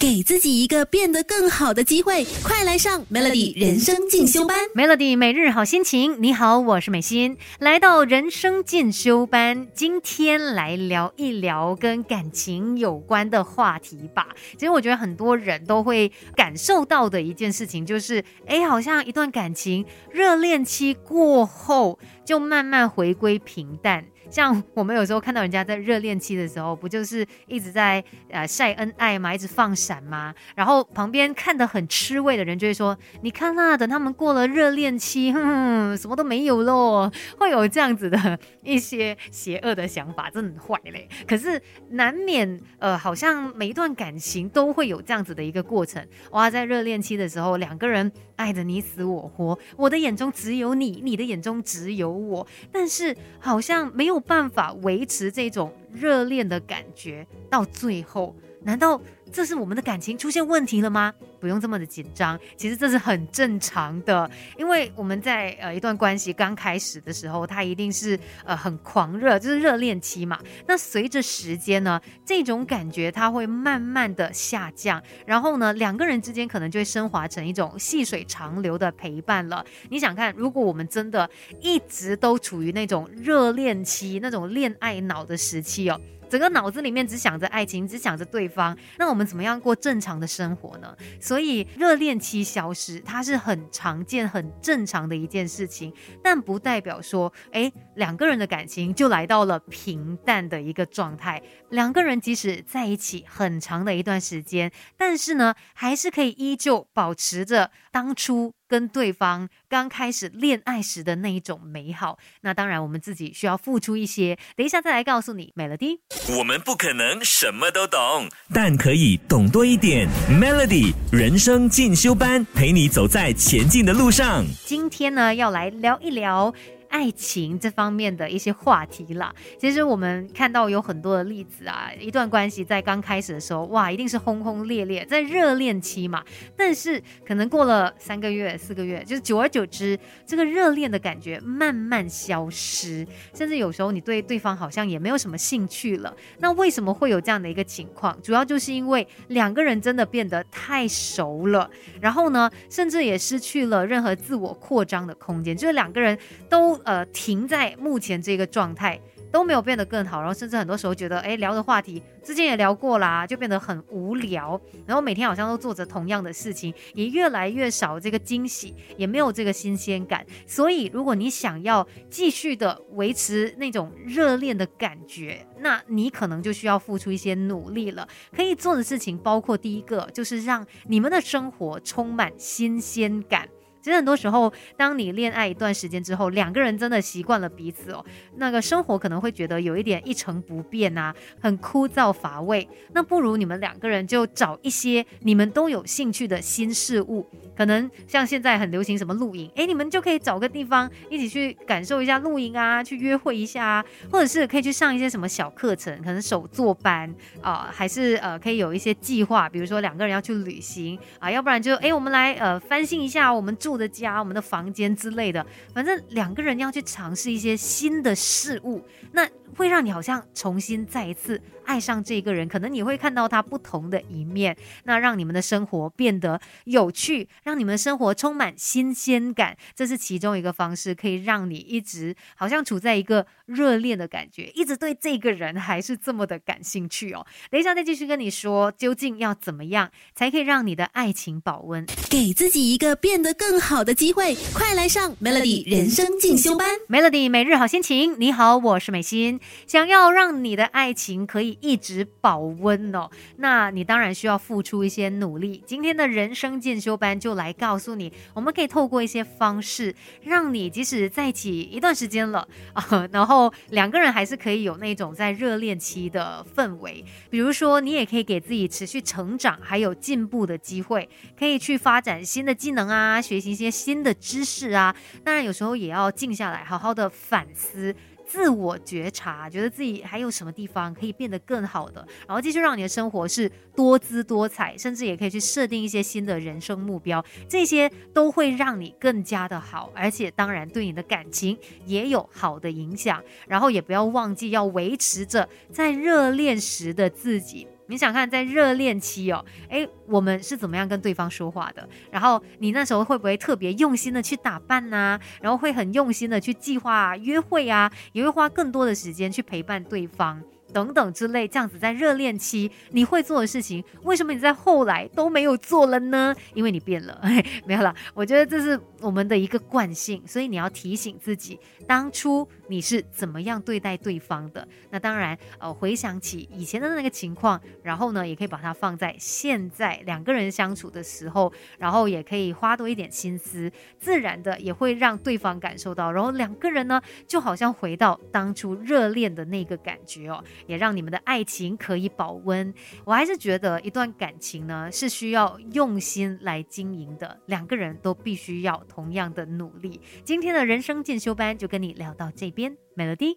给自己一个变得更好的机会，快来上 Melody 人生进修班。Melody 每日好心情，你好，我是美心，来到人生进修班，今天来聊一聊跟感情有关的话题吧。其实我觉得很多人都会感受到的一件事情，就是哎，好像一段感情热恋期过后，就慢慢回归平淡。像我们有时候看到人家在热恋期的时候，不就是一直在呃晒恩爱嘛，一直放闪嘛，然后旁边看得很吃味的人就会说：“你看啦，等他们过了热恋期，哼，什么都没有喽。”会有这样子的一些邪恶的想法，真的很坏嘞。可是难免呃，好像每一段感情都会有这样子的一个过程。哇，在热恋期的时候，两个人爱得你死我活，我的眼中只有你，你的眼中只有我，但是好像没没有。办法维持这种热恋的感觉到最后，难道？这是我们的感情出现问题了吗？不用这么的紧张，其实这是很正常的，因为我们在呃一段关系刚开始的时候，它一定是呃很狂热，就是热恋期嘛。那随着时间呢，这种感觉它会慢慢的下降，然后呢，两个人之间可能就会升华成一种细水长流的陪伴了。你想看，如果我们真的一直都处于那种热恋期、那种恋爱脑的时期哦。整个脑子里面只想着爱情，只想着对方，那我们怎么样过正常的生活呢？所以热恋期消失，它是很常见、很正常的一件事情，但不代表说，哎，两个人的感情就来到了平淡的一个状态。两个人即使在一起很长的一段时间，但是呢，还是可以依旧保持着当初。跟对方刚开始恋爱时的那一种美好，那当然我们自己需要付出一些。等一下再来告诉你，Melody。我们不可能什么都懂，但可以懂多一点。Melody 人生进修班，陪你走在前进的路上。今天呢，要来聊一聊。爱情这方面的一些话题啦，其实我们看到有很多的例子啊，一段关系在刚开始的时候，哇，一定是轰轰烈烈，在热恋期嘛。但是可能过了三个月、四个月，就是久而久之，这个热恋的感觉慢慢消失，甚至有时候你对对方好像也没有什么兴趣了。那为什么会有这样的一个情况？主要就是因为两个人真的变得太熟了，然后呢，甚至也失去了任何自我扩张的空间，就是两个人都。呃，停在目前这个状态都没有变得更好，然后甚至很多时候觉得，哎，聊的话题之前也聊过啦，就变得很无聊，然后每天好像都做着同样的事情，也越来越少这个惊喜，也没有这个新鲜感。所以，如果你想要继续的维持那种热恋的感觉，那你可能就需要付出一些努力了。可以做的事情包括第一个，就是让你们的生活充满新鲜感。其实很多时候，当你恋爱一段时间之后，两个人真的习惯了彼此哦，那个生活可能会觉得有一点一成不变啊，很枯燥乏味。那不如你们两个人就找一些你们都有兴趣的新事物，可能像现在很流行什么露营，哎，你们就可以找个地方一起去感受一下露营啊，去约会一下啊，或者是可以去上一些什么小课程，可能手作班啊，还是呃可以有一些计划，比如说两个人要去旅行啊，要不然就哎我们来呃翻新一下我们住。的家，我们的房间之类的，反正两个人要去尝试一些新的事物，那会让你好像重新再一次。爱上这个人，可能你会看到他不同的一面，那让你们的生活变得有趣，让你们的生活充满新鲜感，这是其中一个方式，可以让你一直好像处在一个热恋的感觉，一直对这个人还是这么的感兴趣哦。等一下再继续跟你说，究竟要怎么样才可以让你的爱情保温，给自己一个变得更好的机会，快来上 Melody 人生进修班，Melody 每日好心情。你好，我是美心，想要让你的爱情可以。一直保温哦，那你当然需要付出一些努力。今天的人生进修班就来告诉你，我们可以透过一些方式，让你即使在一起一段时间了啊，然后两个人还是可以有那种在热恋期的氛围。比如说，你也可以给自己持续成长还有进步的机会，可以去发展新的技能啊，学习一些新的知识啊。当然，有时候也要静下来，好好的反思。自我觉察，觉得自己还有什么地方可以变得更好的，然后继续让你的生活是多姿多彩，甚至也可以去设定一些新的人生目标，这些都会让你更加的好，而且当然对你的感情也有好的影响。然后也不要忘记要维持着在热恋时的自己。你想看在热恋期哦，诶，我们是怎么样跟对方说话的？然后你那时候会不会特别用心的去打扮呐？然后会很用心的去计划约会啊，也会花更多的时间去陪伴对方。等等之类，这样子在热恋期你会做的事情，为什么你在后来都没有做了呢？因为你变了，没有了。我觉得这是我们的一个惯性，所以你要提醒自己，当初你是怎么样对待对方的。那当然，呃，回想起以前的那个情况，然后呢，也可以把它放在现在两个人相处的时候，然后也可以花多一点心思，自然的也会让对方感受到，然后两个人呢，就好像回到当初热恋的那个感觉哦。也让你们的爱情可以保温。我还是觉得一段感情呢是需要用心来经营的，两个人都必须要同样的努力。今天的人生进修班就跟你聊到这边美乐蒂。